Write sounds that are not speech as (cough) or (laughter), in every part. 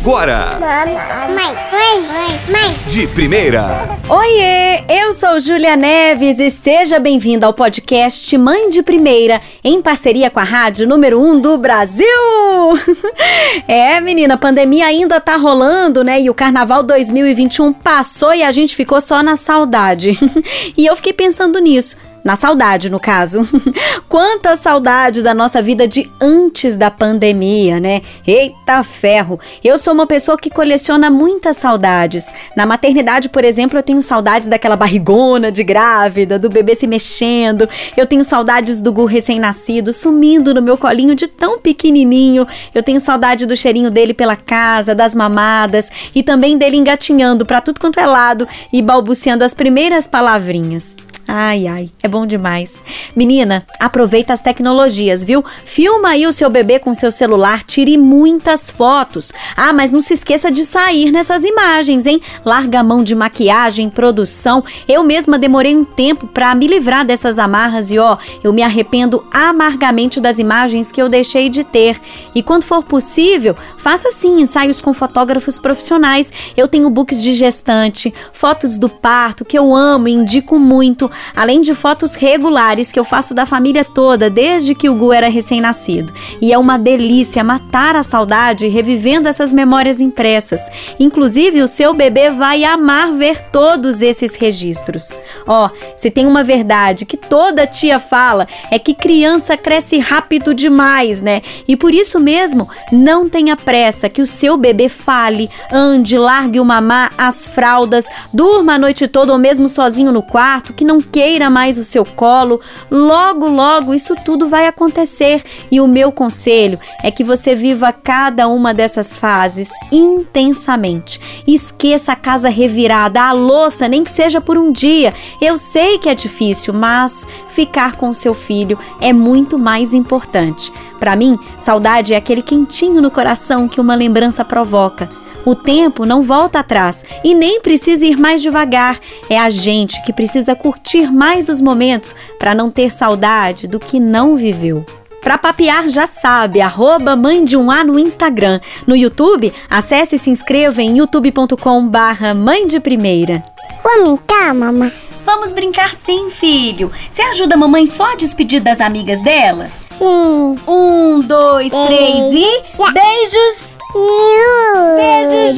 agora. Mãe, mãe, mãe, mãe. De primeira. Oiê, eu sou Júlia Neves e seja bem-vinda ao podcast Mãe de Primeira, em parceria com a rádio número 1 um do Brasil. (laughs) é, menina, a pandemia ainda tá rolando, né? E o carnaval 2021 passou e a gente ficou só na saudade. (laughs) e eu fiquei pensando nisso. Na saudade, no caso. (laughs) Quanta saudade da nossa vida de antes da pandemia, né? Eita ferro! Eu sou uma pessoa que coleciona muitas saudades. Na maternidade, por exemplo, eu tenho saudades daquela barrigona de grávida, do bebê se mexendo. Eu tenho saudades do Gu recém-nascido sumindo no meu colinho de tão pequenininho. Eu tenho saudade do cheirinho dele pela casa, das mamadas e também dele engatinhando para tudo quanto é lado e balbuciando as primeiras palavrinhas. Ai, ai, é bom demais. Menina, aproveita as tecnologias, viu? Filma aí o seu bebê com seu celular, tire muitas fotos. Ah, mas não se esqueça de sair nessas imagens, hein? Larga a mão de maquiagem, produção. Eu mesma demorei um tempo para me livrar dessas amarras e ó, eu me arrependo amargamente das imagens que eu deixei de ter. E quando for possível, faça sim ensaios com fotógrafos profissionais. Eu tenho books de gestante, fotos do parto que eu amo e indico muito além de fotos regulares que eu faço da família toda desde que o Gu era recém-nascido. E é uma delícia matar a saudade revivendo essas memórias impressas. Inclusive, o seu bebê vai amar ver todos esses registros. Ó, oh, se tem uma verdade que toda tia fala é que criança cresce rápido demais, né? E por isso mesmo, não tenha pressa que o seu bebê fale, ande, largue o mamá, as fraldas, durma a noite toda ou mesmo sozinho no quarto, que não queira mais o seu colo, logo, logo isso tudo vai acontecer. E o meu conselho é que você viva cada uma dessas fases intensamente. Esqueça a casa revirada, a louça, nem que seja por um dia. Eu sei que é difícil, mas ficar com seu filho é muito mais importante. Para mim, saudade é aquele quentinho no coração que uma lembrança provoca. O tempo não volta atrás e nem precisa ir mais devagar. É a gente que precisa curtir mais os momentos para não ter saudade do que não viveu. Para papear já sabe, arroba mãe de um A no Instagram. No YouTube, acesse e se inscreva em youtube.com barra mãe de primeira. Vamos brincar, mamãe? Vamos brincar sim, filho. Você ajuda a mamãe só a despedir das amigas dela? Sim. Um, dois, três e... Beijos! Beijos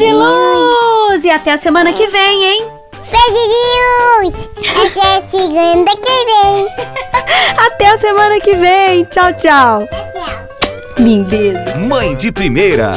de luz! E até a semana que vem, hein? Beijo de luz! Até a segunda que vem! (laughs) até a semana que vem! Tchau, tchau! Tchau. Lindeza! Mãe de primeira.